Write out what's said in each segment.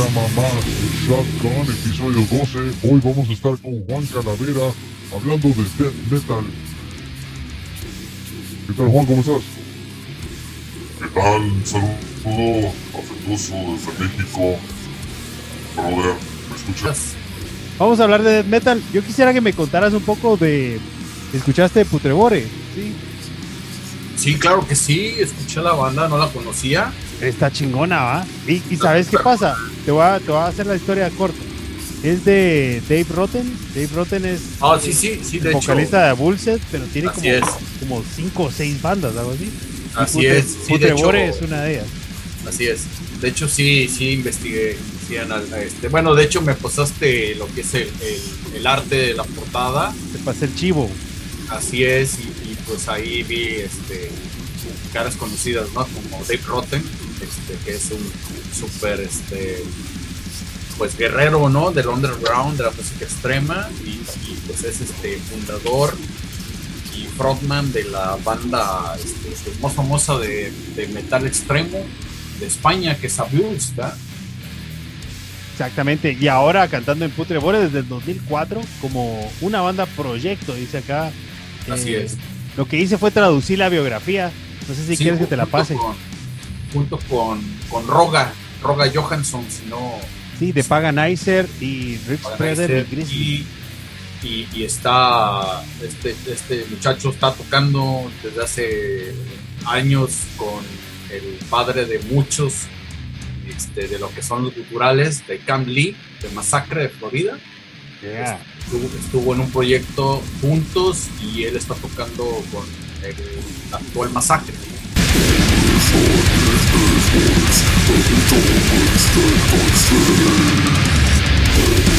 programa más Shotgun, episodio 12. Hoy vamos a estar con Juan Calavera hablando de death metal. ¿Qué tal Juan? ¿Cómo estás? ¿Qué tal? Un saludo afectuoso desde México. Brother, ¿me escuchas? Vamos a hablar de death metal. Yo quisiera que me contaras un poco de... ¿Escuchaste Putrebore? Sí. Sí, claro que sí, escuché la banda, no la conocía. Está chingona, ¿va? Y, y ¿sabes qué pasa? Te voy, a, te voy a hacer la historia corta. Es de Dave Rotten. Dave Rotten es Ah, sí, sí, sí, de el hecho. vocalista de Bullset, pero tiene Así como, es. como cinco o seis bandas, algo así. Así Putre- es, sí, de hecho, es una de ellas. así es. De hecho, sí, sí investigué. sí, este, bueno, de hecho me pasaste lo que es el, el- el arte de la portada. Te pasé el chivo. Así es, y, y, pues ahí vi este, caras conocidas, ¿no? Como Dave Rotten, este, que es un súper, este, pues guerrero, ¿no? Del underground, de la música extrema, y, y, pues es este fundador y frontman de la banda este, pues, más famosa de, de metal extremo de España, que es Abuse, ¿verdad? Exactamente. Y ahora cantando en Putrebore desde el 2004 como una banda proyecto, dice acá. Así Eh, es. Lo que hice fue traducir la biografía. No sé si Sí, quieres que te la pase. con- junto con, con Roga, Roga Johansson, si no... Sí, de Paganizer y Rick Spreader y y, y, y está este, este muchacho está tocando desde hace años con el padre de muchos este, de lo que son los culturales de Camp Lee de Masacre de Florida. Yeah. estuvo, estuvo en un proyecto juntos y él está tocando con el actual Masacre Monster, Monster, Monster, Monster,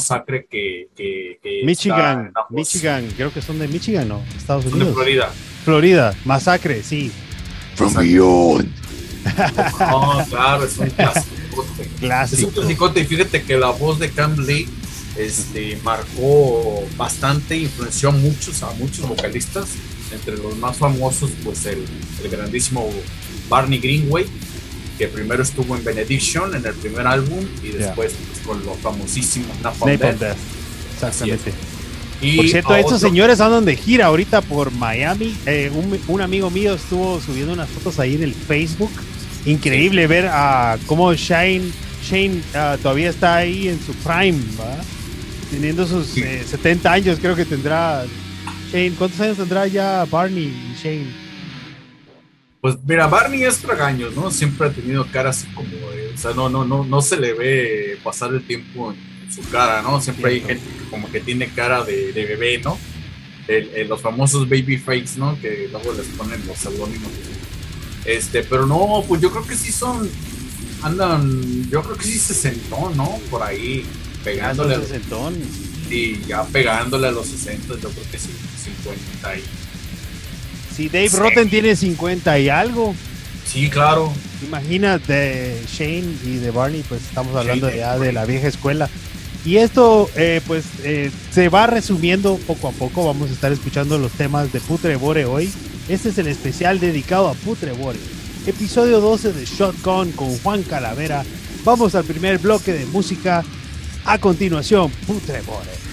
Masacre que, que, Michigan, Michigan, creo que son de Michigan, ¿no? Estados de Unidos. Florida Florida, Masacre, sí. From Beyond. No, claro, es un clásico. Es un Clásico. clasicote y fíjate que la voz de Cam Lee este, marcó bastante, influenció a muchos, a muchos vocalistas, entre los más famosos, pues el, el grandísimo Barney Greenway, que primero estuvo en Benediction en el primer álbum y después pues, con los famosísimos Napalm Napalm Death. Death. Exactamente. Y Por cierto, estos otro- señores andan de gira ahorita por Miami. Eh, un, un amigo mío estuvo subiendo unas fotos ahí en el Facebook. Increíble ver a cómo Shane, Shane ah, todavía está ahí en su prime, ¿va? teniendo sus Sí. eh, 70 años, creo que tendrá. Shane, ¿cuántos años tendrá ya Barney y Shane? Pues mira, Barney es tragaños, ¿no? Siempre ha tenido cara así como de, o sea, no, no, no, no se le ve pasar el tiempo en su cara, ¿no? Siempre hay gente que como que tiene cara de, de bebé, ¿no? El- el- los famosos baby fakes, ¿no? Que luego les ponen los seudónimos. Este, pero no, pues yo creo que sí son, andan, yo creo que sí se sentó, ¿no? Por ahí, pegándole, Entonces, entonces, y ya pegándole a los 60, yo creo que sí, 50 y... si Dave Sí. Rotten tiene 50 y algo, Sí, claro, imagina de Shane y de Barney, pues estamos hablando ya de la vieja escuela. Y esto, eh, pues, eh, se va resumiendo poco a poco. Vamos a estar escuchando los temas de Putrebore hoy. Este es el especial dedicado a Putrebore. Episodio 12 de Shotgun con Juan Calavera. Vamos al primer bloque de música. A continuación, Putrebore.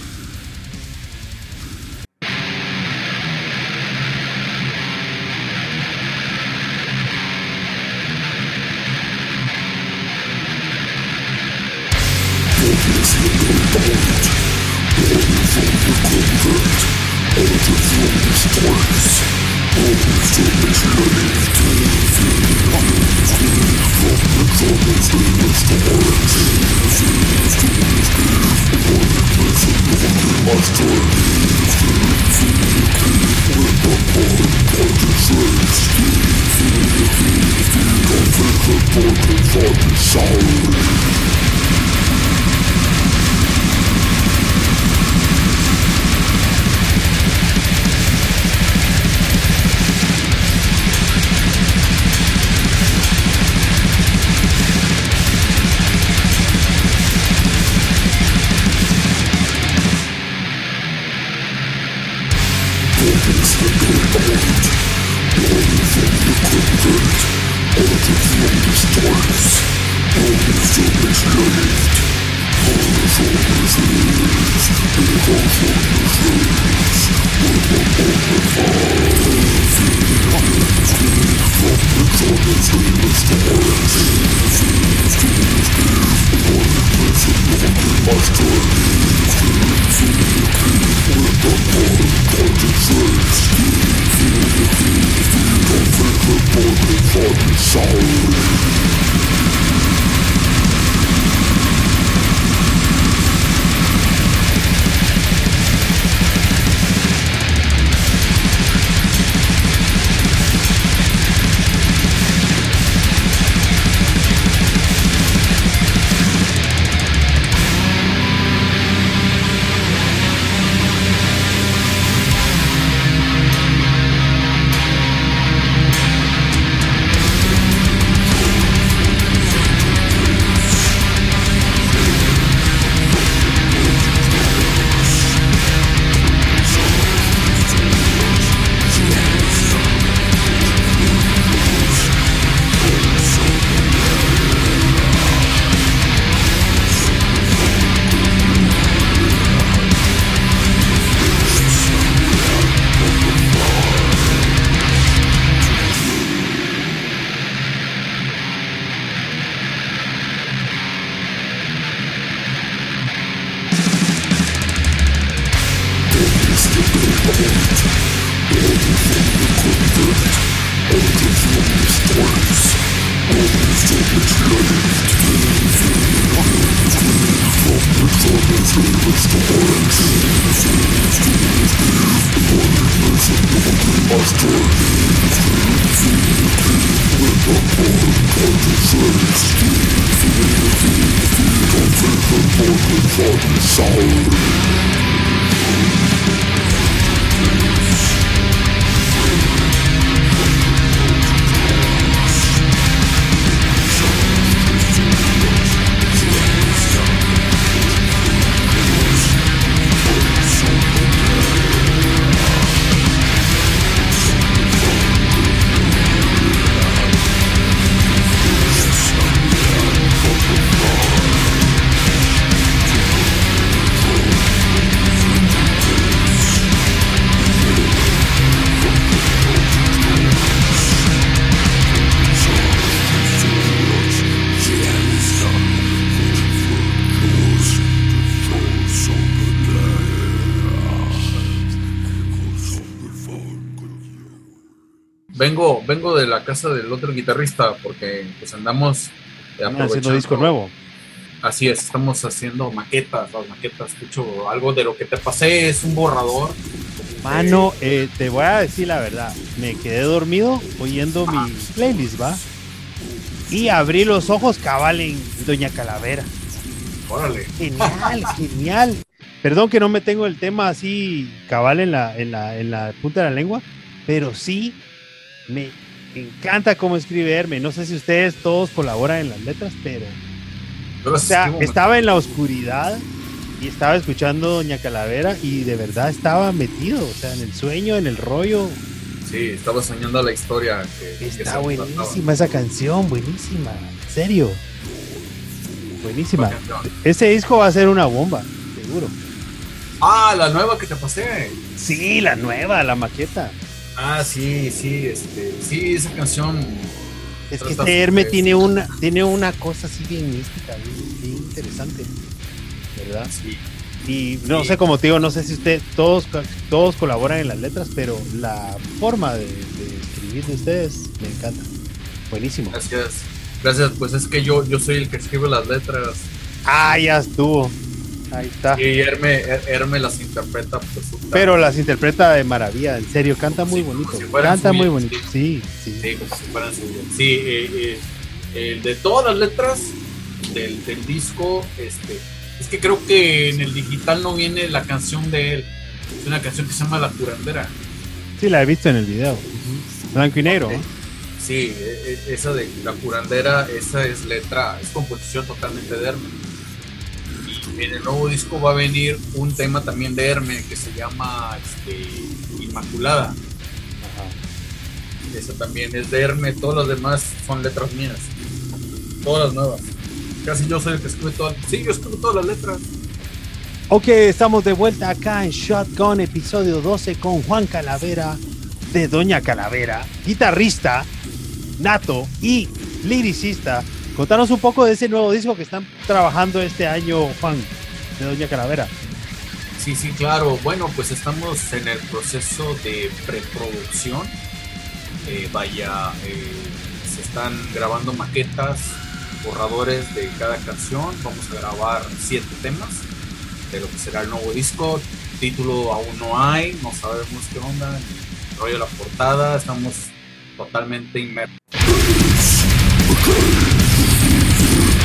Soul. Casa del otro guitarrista porque pues andamos haciendo disco nuevo. Así es, estamos haciendo maquetas, las maquetas, escucho algo de lo que te pasé, es un borrador. Mano, eh, te voy a decir la verdad, me quedé dormido oyendo mi playlist, ¿va? Y abrí los ojos cabal en Doña Calavera. Órale. Genial, genial. Perdón que no me tengo el tema así cabal en la, en la, en la punta de la lengua, pero sí me encanta cómo escribe Herme. No sé si ustedes todos colaboran en las letras, pero. o sea, estaba en la oscuridad y estaba escuchando Doña Calavera y de verdad estaba metido, o sea, en el sueño, en el rollo. Sí, estaba soñando la historia. Que, Está buenísima trataba. esa canción, buenísima, en serio. Buenísima. Ese disco va a ser una bomba, seguro. Ah, la nueva que te pasé. Sí, la nueva, la maqueta. Ah, sí, sí, este, sí, esa canción. Es que este Herme tiene una, tiene una cosa así bien mística, bien, bien interesante. ¿Verdad? Sí, Y no Sí. sé, como te digo, no sé si usted, todos, todos colaboran en las letras, pero la forma de, de escribir de ustedes me encanta. Buenísimo. gracias. Gracias, pues es que yo, yo soy el que escribe las letras Ah, ya estuvo. Ahí está. y Herme, Her- Herme las interpreta. Pues. Pero las interpreta de maravilla, en serio, canta muy Sí, como bonito. si Canta muy bonito. Sí, sí. Sí, como si fueran suyas. Sí, eh, eh, el de todas las letras del, del disco, este, es que creo que en el digital no viene la canción de él. Es una canción que se llama La Curandera. Sí, la he visto en el video. Blanco y negro. Sí, e- e- esa de La Curandera, esa es letra, es composición totalmente de Herme. En el nuevo disco va a venir un tema también de Herme que se llama este, Inmaculada. Ajá. Esa también es de Herme, todas las demás son letras mías. Todas las nuevas. Casi yo soy el que escribe todas. Sí, yo escribo todas las letras. Ok, estamos de vuelta acá en Shotgun, episodio 12, con Juan Calavera de Doña Calavera, guitarrista, nato y liricista. Contanos un poco de ese nuevo disco que están trabajando este año, Juan, de Doña Calavera. Sí, sí, claro. Bueno, pues estamos en el proceso de preproducción. Eh, vaya, eh, se están grabando maquetas, borradores de cada canción. Vamos a grabar siete temas de lo que será el nuevo disco. Título aún no hay, no sabemos qué onda. El rollo de la portada, estamos totalmente inmersos.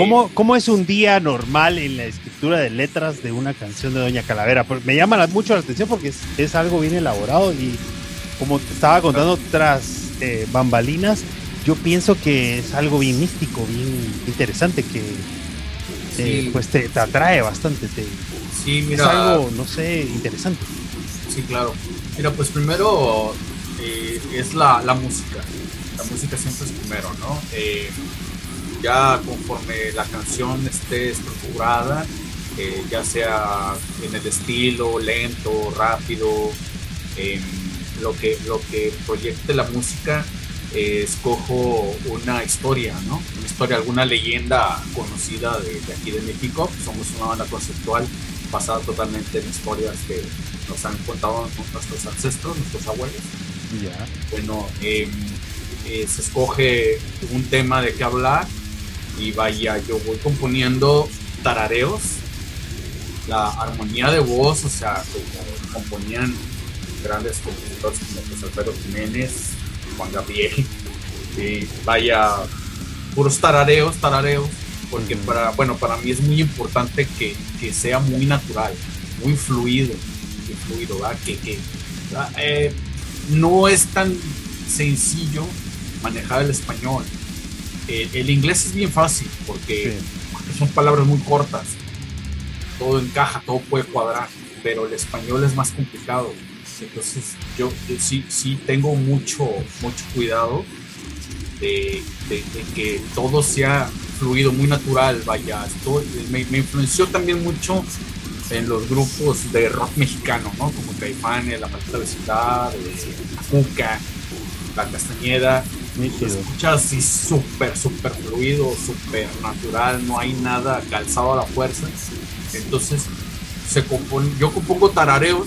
¿Cómo, ¿Cómo es un día normal en la escritura de letras de una canción de Doña Calavera? Me llama la- mucho la atención porque es, es algo bien elaborado y como te estaba contando tras eh, bambalinas, yo pienso que es algo bien místico, bien interesante que eh, Sí. pues te, te atrae bastante, te- Sí, es mira, algo, no sé, interesante. sí, claro. Mira, pues primero eh, es la, la música. La música siempre es primero, ¿no? Ya conforme la canción esté estructurada, eh, ya sea en el estilo, lento, rápido, em, lo, que, lo que proyecte la música, eh, escojo una historia, ¿no? Una historia, alguna leyenda conocida de, de aquí de México. Somos una banda conceptual basada totalmente en historias que nos han contado nuestros ancestros, nuestros abuelos. Ya. Bueno, em, eh, se escoge un tema de qué hablar y vaya, yo voy componiendo tarareos, la armonía de voz, o sea, como componían grandes compositores como José Alfredo Jiménez, Juan Gabriel, y vaya, puros tarareos, tarareos, porque para, bueno, para mí es muy importante que, que sea muy natural, muy fluido, muy fluido, ¿verdad? Que, que eh, no es tan sencillo manejar el español. Eh, el inglés es bien fácil porque, Sí. son palabras muy cortas. Todo encaja, todo puede cuadrar, pero el español es más complicado. Entonces yo, yo sí, sí tengo mucho, mucho cuidado de, de- de que todo sea fluido, muy natural. Vaya, me, me influenció también mucho en los grupos de rock mexicano, ¿no? Como Caifanes, La Maldita Vecindad, eh, La Cuca, La Castañeda. Nítido. escuchas así súper, súper fluido, súper natural, no hay nada calzado a la fuerza. Entonces, se compone, yo compongo tarareos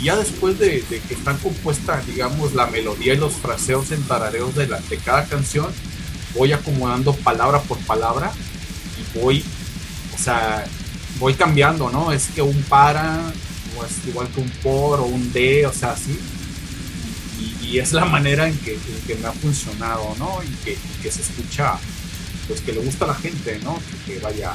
y ya después de, de que están compuestas, digamos, la melodía y los fraseos en tarareos de, la, de cada canción, voy acomodando palabra por palabra y voy, o sea, voy cambiando, ¿no? Es que un para, o es igual que un por o un de, o sea, así y es la manera en que, que, me ha funcionado, ¿no? Y que, que, se escucha, pues que le gusta a la gente, ¿no? Que, que vaya.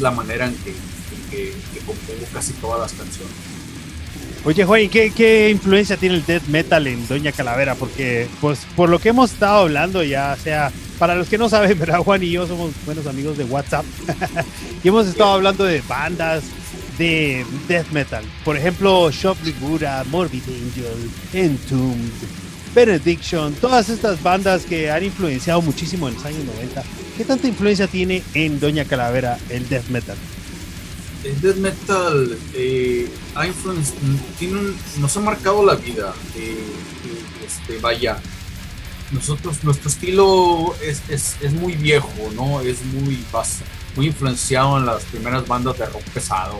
la manera en que, que, compongo casi todas las canciones. Oye, Juan, ¿qué, ¿qué, influencia tiene el death metal en Doña Calavera? Porque, pues, por lo que hemos estado hablando, ya sea, para los que no saben, ¿verdad? Juan y yo somos buenos amigos de WhatsApp y hemos estado hablando de bandas de death metal. Por ejemplo, Shop Buddha, Morbid Angel, Entombed, Benediction, todas estas bandas que han influenciado muchísimo en los años 90. ¿Qué tanta influencia tiene en Doña Calavera el death metal? El death metal eh, nos ha marcado la vida. Eh, eh, este, vaya, nosotros, nuestro estilo es, es, muy viejo, ¿no? Es muy, muy influenciado en las primeras bandas de rock pesado,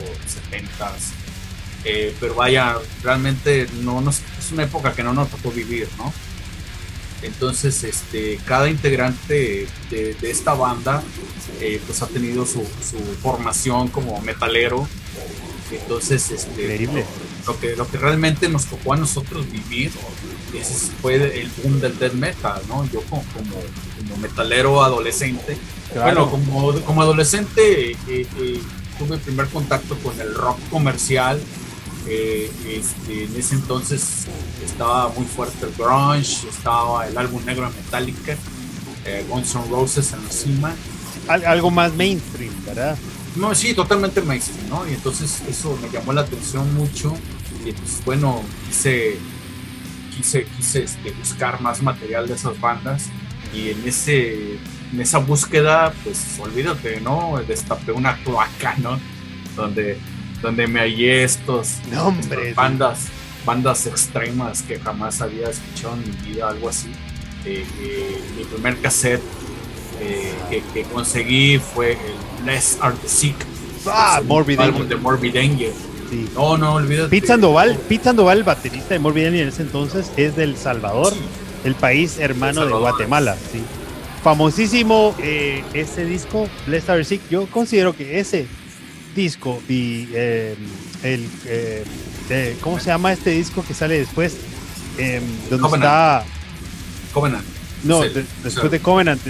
70s. Pero vaya, realmente no es una época que no nos tocó vivir, ¿no? Entonces, este, cada integrante de, esta banda eh, pues ha tenido su, formación como metalero. Entonces, este, Lo, que, lo que realmente nos tocó a nosotros vivir fue el boom del death metal, ¿no? Yo como, como, metalero adolescente, bueno, como, como adolescente eh, eh, tuve el primer contacto con el rock comercial este, en ese entonces estaba muy fuerte el grunge, estaba el álbum negro de Metallica, eh, Guns N' Roses en la cima. Al- algo más mainstream, ¿verdad? No, sí, totalmente mainstream, ¿no? Y entonces eso me llamó la atención mucho. Y pues bueno, quise, quise, quise este, buscar más material de esas bandas. Y en ese en esa búsqueda, pues olvídate, ¿no? Destapé una cloaca, ¿no? Donde, donde me hallé estos, No, hombre. bandas, bandas extremas que jamás había escuchado en mi vida, algo así. Eh, eh, mi primer cassette eh, que, que conseguí fue el Less Are the Sick. Ah, Morbid álbum Angel. de Morbid Angel. Sí. No, no, olvídate. Pete Sandoval, Pete Sandoval, el baterista de Morbid Angel en ese entonces, es del Salvador, Sí. el país hermano El de. Guatemala. Sí. Famosísimo ese disco, Blessed Are the Sick. Yo considero que ese disco y eh, el. eh, eh, ¿Cómo se llama este disco que sale después? Donde Covenant. está. Covenant. No, el- de- después de Covenant,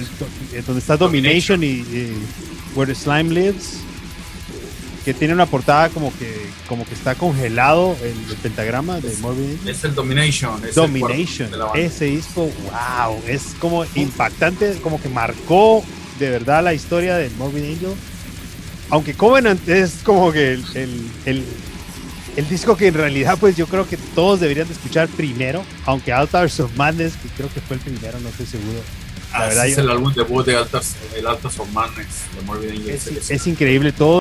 donde está Domination, y, y Where the Slime Lives, que tiene una portada como que como que está congelado el, el pentagrama de Morbid. Es el Domination. es el Domination, banda. ese disco, wow, es como impactante, como que marcó de verdad la historia de Morbid Angel. Aunque Covenant es como que el, el, el- el disco que en realidad pues yo creo que todos deberían de escuchar primero, aunque Altars of Madness, que creo que fue el primero, no estoy seguro. La Ah, verdad, ese es yo- el álbum debut de Altas, el Altas of Madness de Morbid Angel. Es increíble todo.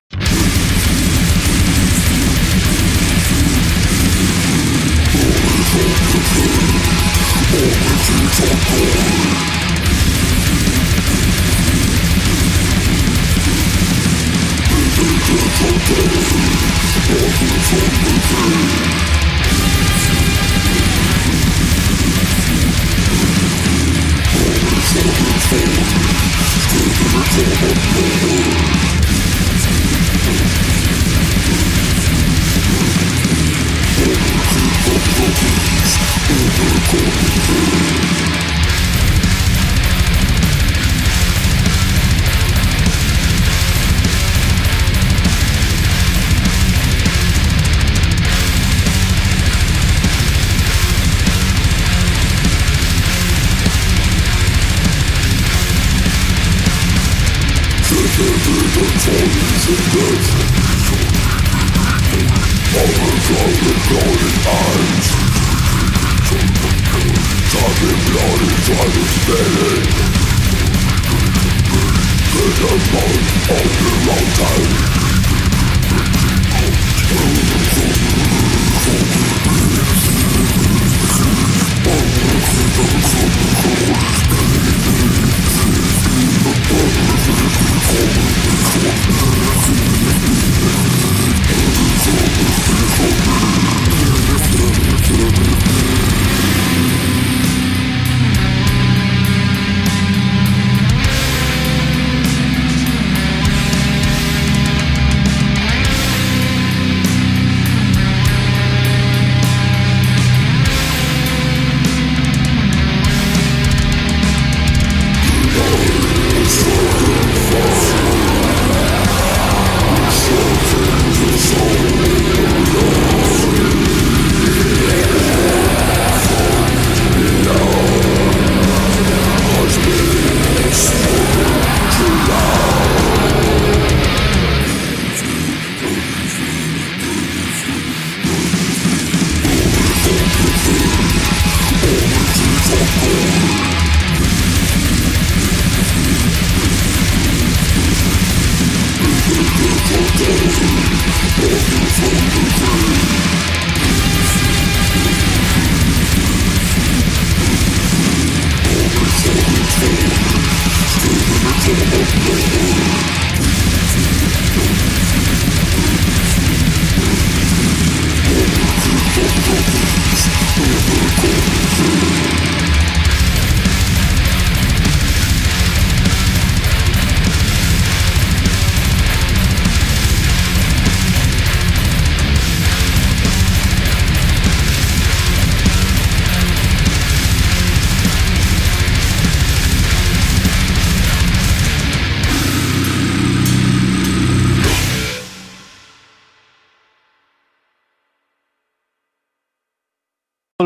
Sonic Boom, Boom, Boom.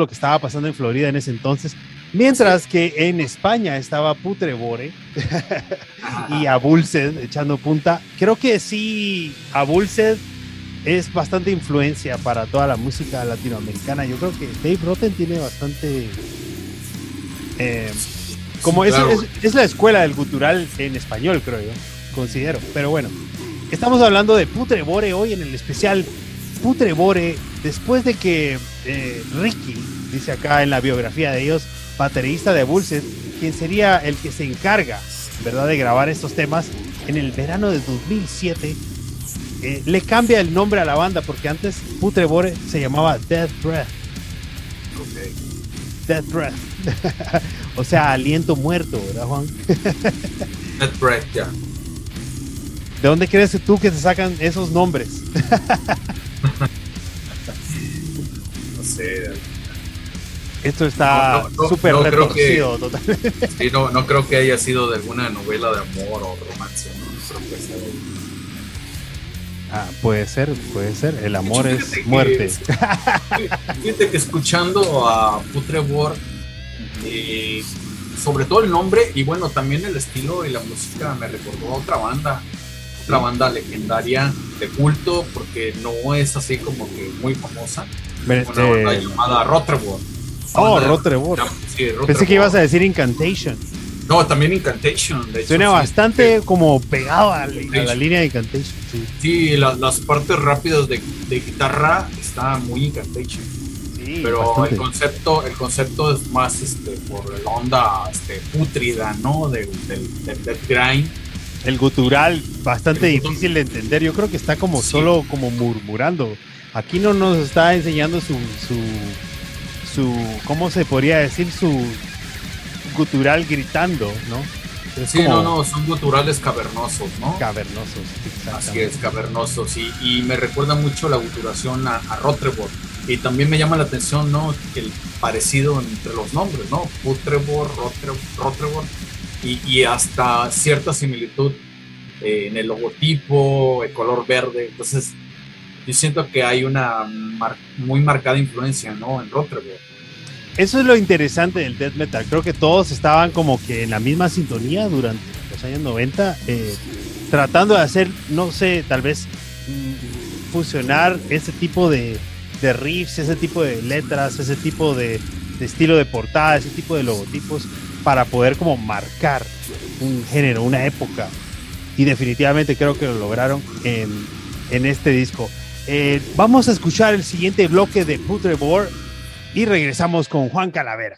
Lo que estaba pasando en Florida en ese entonces. Mientras que en España estaba Putrebore y Abulsed echando punta. Creo que sí, Abulsed es bastante influencia para toda la música latinoamericana. Yo creo que Dave Rotten tiene bastante. eh, como es, claro. es- es la escuela del gutural en español, creo yo. Considero. Pero bueno, estamos hablando de Putrebore hoy en el especial Putrebore. Después de que eh, Ricky, dice acá en la biografía de ellos, baterista de Bullset, quien sería el que se encarga, ¿verdad?, de grabar estos temas en el verano de 2007 eh, le cambia el nombre a la banda porque antes Putrebore se llamaba Death Breath. Death Breath. o sea, aliento muerto, ¿verdad, Juan? Death Breath, ya. ¿De dónde crees tú que se sacan esos nombres? Esto está No, no, súper no creo que- retorcido, totalmente. Sí, no, creo que haya sido de alguna novela de amor o romance. Ah, puede ser, puede ser. El amor hecho, es que- muerte. Fíjate que escuchando a Putrebor, eh, sobre todo el nombre y bueno, también el estilo y la música me recordó a otra banda, otra banda legendaria de culto, porque no es así como que muy famosa. Una eh, llamada oh. Sí, Pensé que ibas a decir Incantation. No, también Incantation. De hecho, Suena sí, bastante como pegado a, la- a la Incantation. línea de Incantation. Sí, Sí, la- las partes rápidas de, de guitarra está muy Incantation. sí, pero bastante. el concepto el concepto es más este por la onda este pútrida no del, del, del death grind El gutural, bastante El difícil de entender. Yo creo que está como solo como murmurando. Aquí no nos está enseñando su, su, su, ¿cómo se podría decir? Su gutural gritando, ¿no? Es sí como no no son guturales cavernosos no cavernosos. así es cavernosos y, y me recuerda mucho la guturación a, a Rotrebor y también me llama la atención no el parecido entre los nombres no Putrebor Rotre- Rotrebor y, y hasta cierta similitud eh, en el logotipo el color verde entonces yo siento que hay una muy marcada influencia no en Rotrebor Eso es lo interesante del death metal. Creo que todos estaban como que en la misma sintonía durante los años 90, eh, tratando de hacer, no sé, tal vez mm, fusionar ese tipo de, de riffs, ese tipo de letras, ese tipo de, de estilo de portada, ese tipo de logotipos, para poder como marcar un género, una época. Y definitivamente creo que lo lograron en, en este disco. Eh, vamos a escuchar el siguiente bloque de Putrebor y regresamos con Juan Calavera.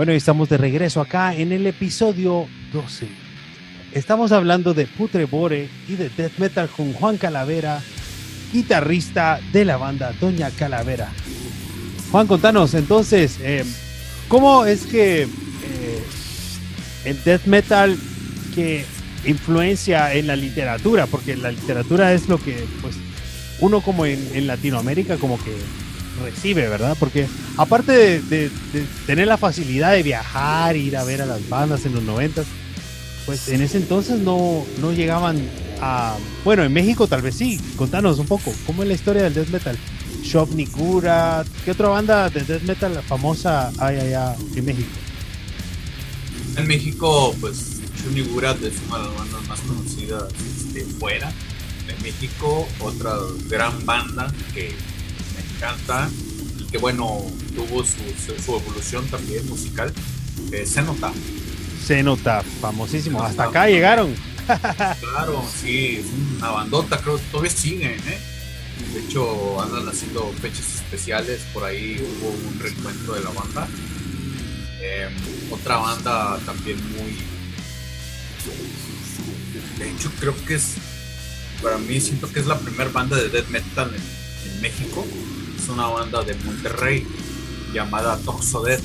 Bueno, estamos de regreso acá en el episodio 12. Estamos hablando de Putrebore y de Death Metal con Juan Calavera, guitarrista de la banda Doña Calavera. Juan, contanos entonces, eh, ¿cómo es que eh, el Death Metal que influencia en la literatura? Porque la literatura es lo que, pues, uno como en Latinoamérica como que recibe, ¿verdad? Porque aparte de, de, de, tener la facilidad de viajar, ir a ver a las bandas en los noventas, pues en ese entonces no, no llegaban a... Bueno, en México tal vez sí. Contanos un poco, ¿cómo es la historia del death metal? Shop Nikura, ¿qué otra banda de death metal famosa hay allá en México? En México, pues Shop Nikura es una de las bandas más conocidas este, fuera. En México, otra gran banda que encanta y que bueno, tuvo su, su, su evolución también musical, eh, Cenotaph. Cenotaph, famosísimo, hasta acá llegaron. claro, sí, es una bandota, creo que todavía siguen, ¿eh? De hecho, andan haciendo fechas especiales, por ahí hubo un reencuentro de la banda. Eh, otra banda también muy... De hecho, creo que es... Para mí siento que es la primera banda de death metal en, en México es una banda de Monterrey llamada Toxo Dead.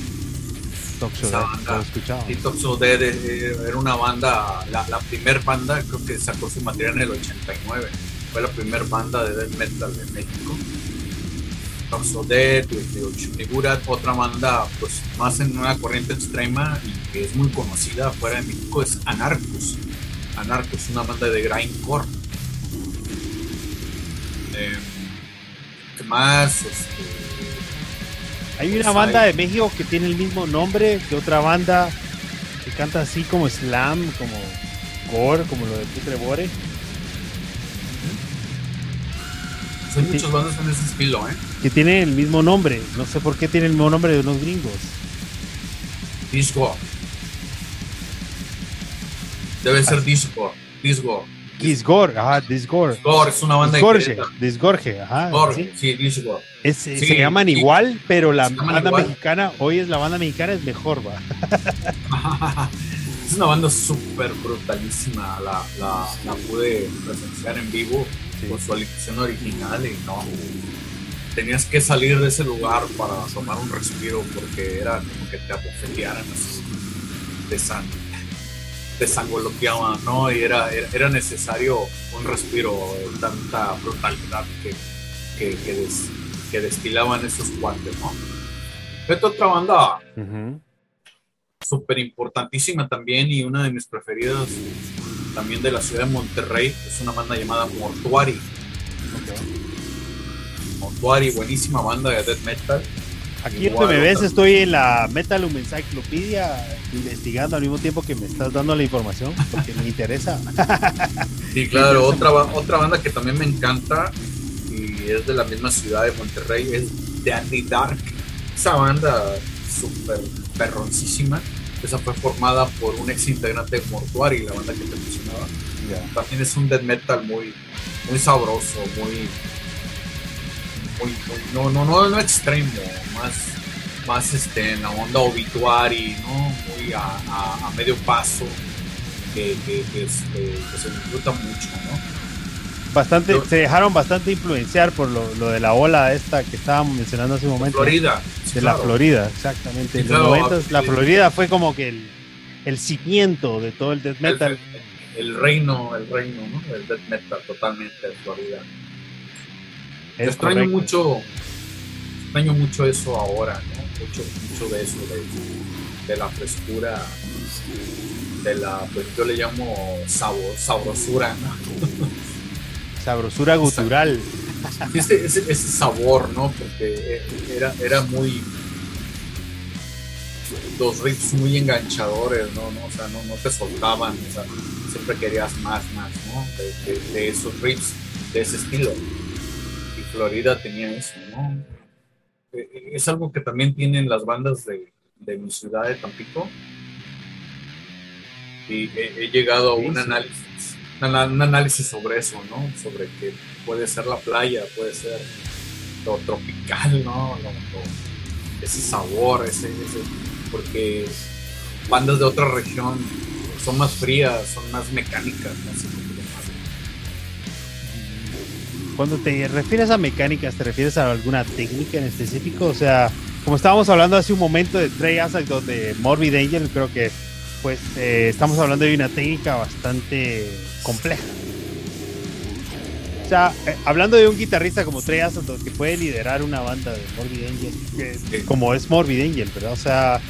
Toxo Esa Dead, banda, lo he escuchado. y Toxo Dead eh, era una banda, la, la primer banda, creo que sacó su material en el 89. Fue la primera banda de death metal de México. Toxo Dead, Figurat, otra banda pues más en una corriente extrema y que es muy conocida fuera de México es Anarchus. Anarchus, una banda de grindcore. Eh, ¿Qué más? Este, Hay pues una banda de México que tiene el mismo nombre que otra banda que canta así como slam, como gore, como lo de Putrebore. Hay muchas bandas en ese estilo, ¿eh? que tiene el mismo nombre. No sé por qué tiene el mismo nombre de unos gringos. Disco. Debe ser Disco. Disco. Disgore, ajá, Disgore. Disgore es una banda de Disgorge, Querétaro. Disgorge, ajá. Disgore, sí. sí, Disco. Es- Sí, se llaman igual, pero la banda igual. mexicana, hoy es la banda mexicana, es mejor, va. una banda súper brutalísima. La, la, la, pude presenciar en vivo con su alineación original y no. Tenías que salir de ese lugar para tomar un respiro porque era como que te abofetearan así. De te sangoloteaban, ¿no? Y era, era, necesario un respiro, tanta brutalidad que, que, que, destilaban esos cuates, ¿no? Esta otra banda súper importantísima también y una de mis preferidas también de la ciudad de Monterrey es una banda llamada Mortuari. Mortuari, buenísima banda de death metal. Aquí donde me ves estoy en la Metal Encyclopedia investigando al mismo tiempo que me estás dando la información porque me interesa. Sí, claro, otra, otra banda que también me encanta y es de la misma ciudad de Monterrey es Dandy Dark. Esa banda súper perroncísima esa fue formada por un ex integrante de Mortuary, la banda que te mencionaba. También es un death metal muy, muy sabroso, muy, muy, no, no, no, no extremo, más, más este, en la onda obituary, ¿no? Muy a, a, medio paso, que, que, que, este, se disfruta mucho, ¿no? Bastante, se dejaron bastante influenciar por lo, lo, de la ola esta que estábamos mencionando hace un momento. Florida, de la Florida, exactamente. en los 90 la Florida fue como que el, el cimiento de todo el death metal. El, reino, el reino, ¿no? El death metal totalmente Florida. Extraño mucho, extraño mucho eso ahora, ¿no? Mucho, mucho de eso, de, la frescura, de la, pues yo le llamo sabor, sabrosura, ¿no? Sabrosura gutural. Ese, ese, ese, sabor, ¿no? Porque era, era muy. Los riffs muy enganchadores, ¿no? ¿no? O sea, no, no te soltaban, o sea, siempre querías más, más, ¿no? De, esos riffs, de ese estilo. Florida tenía eso, ¿no? E, e, es algo que también tienen las bandas de, de mi ciudad de Tampico. Y he, llegado a un análisis, un análisis sobre eso, ¿no? Sobre que puede ser la playa, puede ser lo tropical, ¿no? ese sabor, ese, porque bandas de otra región son más frías, son más mecánicas, Cuando te refieres a mecánicas, ¿te refieres a alguna técnica en específico? O sea, como estábamos hablando hace un momento de Trey Azak, donde Morbid Angel, creo que pues eh, estamos hablando de una técnica bastante compleja. O sea, eh, hablando de un guitarrista como Trey Aston que puede liderar una banda de Morbid Angel, como es Morbid Angel, ¿verdad? O sea,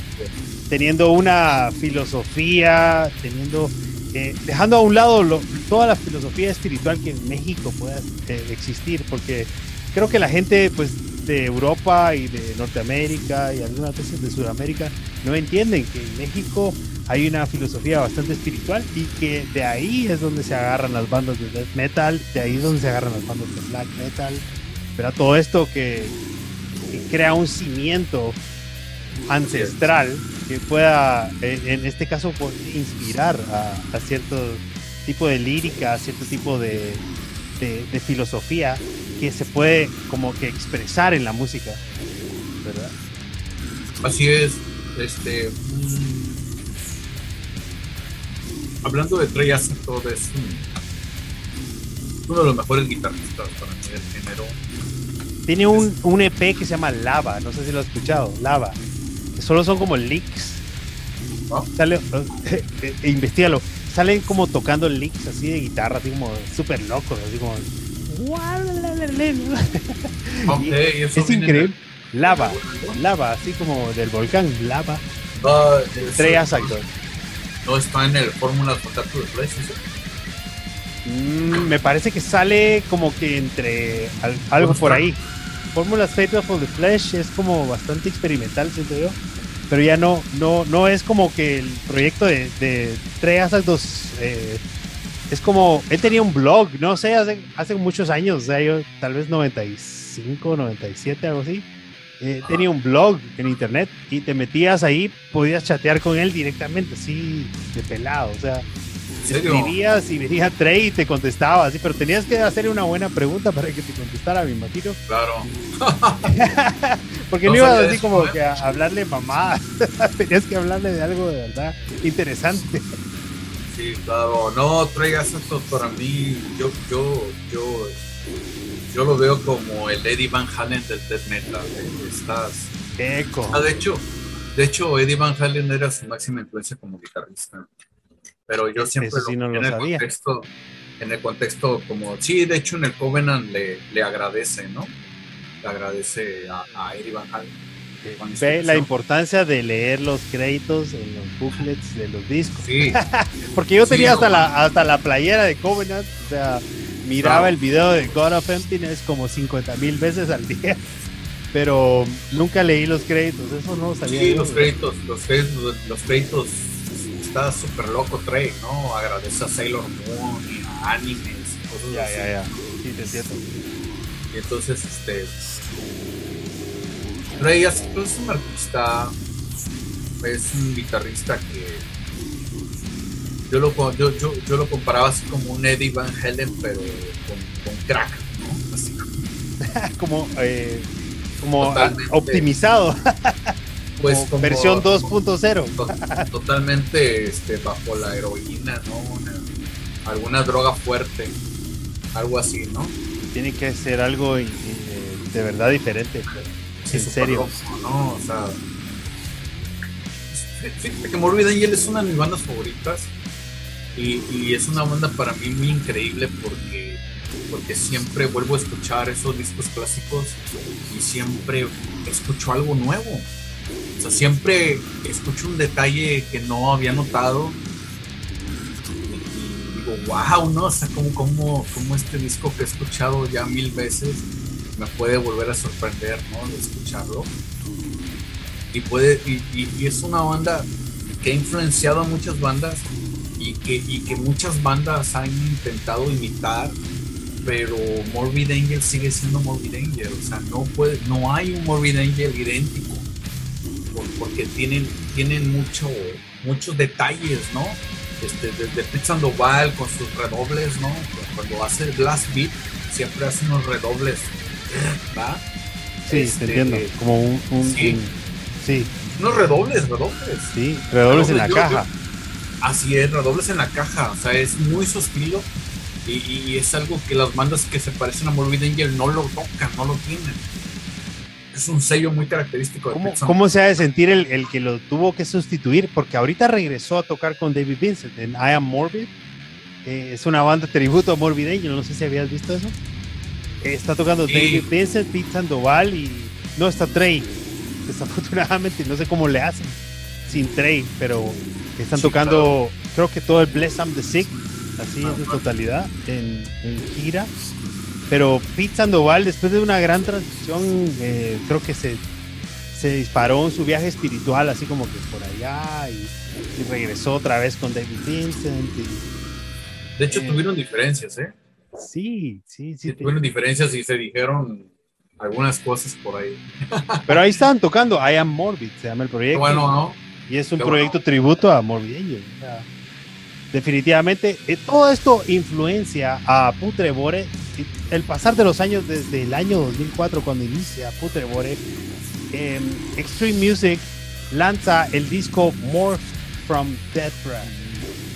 teniendo una filosofía, teniendo, eh, dejando a un lado toda la filosofía espiritual que en México pueda eh, existir, porque creo que la gente, pues, de Europa y de Norteamérica y algunas veces de Sudamérica no entienden que en México hay una filosofía bastante espiritual y que de ahí es donde se agarran las bandas de death metal, de ahí es donde se agarran las bandas de black metal, pero todo esto que, crea un cimiento ancestral que pueda, en este caso, inspirar a, cierto tipo de lírica, a cierto tipo de, de, filosofía que se puede como que expresar en la música, ¿verdad? Así es, este, hablando de Trey todo es uno de los mejores guitarristas para mí del género. Tiene un, un, EP que se llama Lava, no sé si lo has escuchado, Lava. Solo son como leaks. Sale, eh, eh, investigalo. Salen como tocando leaks así de guitarra, así como súper locos, así como. es increíble. Lava, lava, así como del volcán, lava. Uh, Trey no está en el Fórmula Contacto de Flash, mm, me parece que sale como que entre algo por ahí. Fórmula Fatal of the Flash es como bastante experimental, siento yo. Pero ya no, no, no es como que el proyecto de, de Tres dos eh, es como, él tenía un blog, no sé, hace, hace muchos años, o sea, yo tal vez 95, 97, algo así eh, tenía un blog en internet y te metías ahí, podías chatear con él directamente, así de pelado, o sea. Escribías y venía Trey y te contestaba, así, pero tenías que hacerle una buena pregunta para que te contestara, me imagino. Claro. Porque No no, ibas así eso, como ¿eh? que a hablarle mamá, tenías que hablarle de algo de verdad interesante. Sí, claro. No, traigas esto para mí. Yo, yo, yo, yo lo veo como el Eddie Van Halen del death metal. ¿eh? Estás. Eco. Ah, de hecho, de hecho, Eddie Van Halen era su máxima influencia como guitarrista. Pero yo siempre sí no en el contexto, en el contexto como, sí, de hecho en el Covenant le, le agradece, ¿no? Le agradece a, a Eddie Van Halen. Ve la importancia de leer los créditos en los booklets de los discos. Sí, Porque yo Sí, tenía hasta, la, hasta la playera de Covenant, o sea, miraba Claro. el video de God of Emptiness como 50 mil veces al día, pero nunca leí los créditos, eso no sabía. sí, yo, los güey. créditos, los créditos, los créditos, está súper loco Trey, ¿no? Agradece a Sailor Moon y a animes y cosas Ya, así. ya, ya. Sí, te entiendo. Y entonces, este. Trey es es un artista, es un guitarrista que. Yo lo, yo, yo, yo lo comparaba así como un Eddie Van Halen, pero con, con crack, ¿no? Así como eh, como Totalmente. optimizado, pues como como- versión como 2.0. to- totalmente este, bajo la heroína, ¿no? Una- alguna droga fuerte, algo así, ¿no? Tiene que ser algo eh, de verdad diferente. Sí, en serio. ¿no? O sea, fíjate que Morbid Angel es una de mis bandas favoritas y, y es una banda para mí muy increíble porque, porque siempre vuelvo a escuchar esos discos clásicos y siempre escucho algo nuevo. O siempre escucho un detalle que no había notado y digo, wow, ¿no? O sea, como, como, como este disco que he escuchado ya mil veces me puede volver a sorprender, ¿no? De escucharlo. Y, puede, y, y- es una banda que ha influenciado a muchas bandas y que, y que muchas bandas han intentado imitar, pero Morbid Angel sigue siendo Morbid Angel. O sea, no, puede, no hay un Morbid Angel idéntico, porque tienen, tienen mucho, muchos detalles, ¿no? Este, desde Pete Sandoval con sus redobles, ¿no? Cuando hace el blast beat, siempre hace unos redobles, ¿verdad? Sí, Este, te entiendo. Como un, un- sí. un- sí, Unos redobles, redobles. sí, redobles en la Yo- caja. Así es, redobles en la caja, o sea, es muy estilo y, y es algo que las bandas que se parecen a Morbid Angel no lo tocan, no lo tienen. Es un sello muy característico de ¿Cómo, cómo se ha de sentir el, el que lo tuvo que sustituir? Porque ahorita regresó a tocar con David Vincent en I Am Morbid. Eh, es una banda tributo a Morbid Angel, no sé si habías visto eso. Eh, está tocando Sí. David Vincent, Pete Sandoval y no está Trey. Desafortunadamente, no sé cómo le hacen sin Trey, pero están Sí, tocando, creo que todo el Bless I'm the Sick, así Ah, de ah. totalidad, en, en gira. Pero Pete Sandoval, después de una gran transición, eh, creo que se, se disparó en su viaje espiritual, así como que por allá, y, y regresó otra vez con David Vincent. y- De hecho, Eh. tuvieron diferencias, ¿eh? sí, sí, sí. Tuvieron diferencias y se dijeron algunas cosas por ahí. Pero ahí estaban tocando I Am Morbid, se llama el proyecto. bueno, ¿no? Y es un Qué proyecto tributo a Morbid Angel. o sea, definitivamente, eh, todo esto influencia a Putrebore. El pasar de los años, desde el año 2004, cuando inicia Putrebore, em, Extreme Music lanza el disco Morph from Death Breath,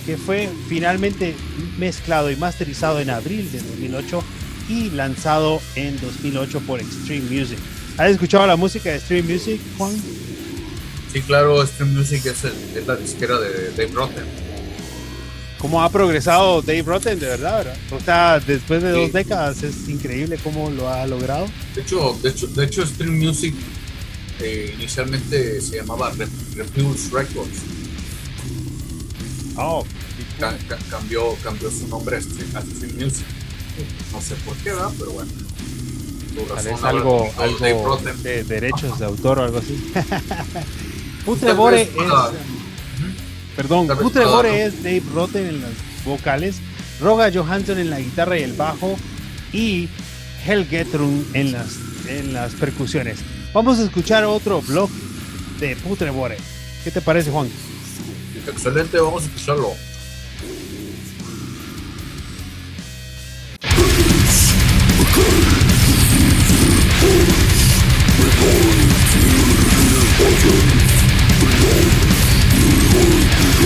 que fue finalmente mezclado y masterizado en abril de 2008 y lanzado en 2008 por Extreme Music. ¿Has escuchado la música de Extreme Music, Juan? Sí, claro, Stream Music es la disquera de Dave Rotten. Cómo ha progresado Dave Rotten, de verdad, ¿verdad? O sea, después de Sí. dos décadas es increíble cómo lo ha logrado. De hecho, de hecho, de hecho Stream Music eh, inicialmente se llamaba Re- Refuse Records. Oh, Ca- ca- cambió, cambió su nombre a Stream, Music. No sé por qué, ¿verdad? Pero bueno. Tal vez algo, algo de derechos de autor o algo así. Putrebore es. Tal vez para- Perdón, Guter es Dave Rotten en las vocales, Roga Johansson en la guitarra y el bajo y Helgetrun en las, en las percusiones. Vamos a escuchar otro blog de Putrebore. ¿Qué te parece, Juan? Excelente, vamos a escucharlo.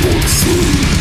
Fortune.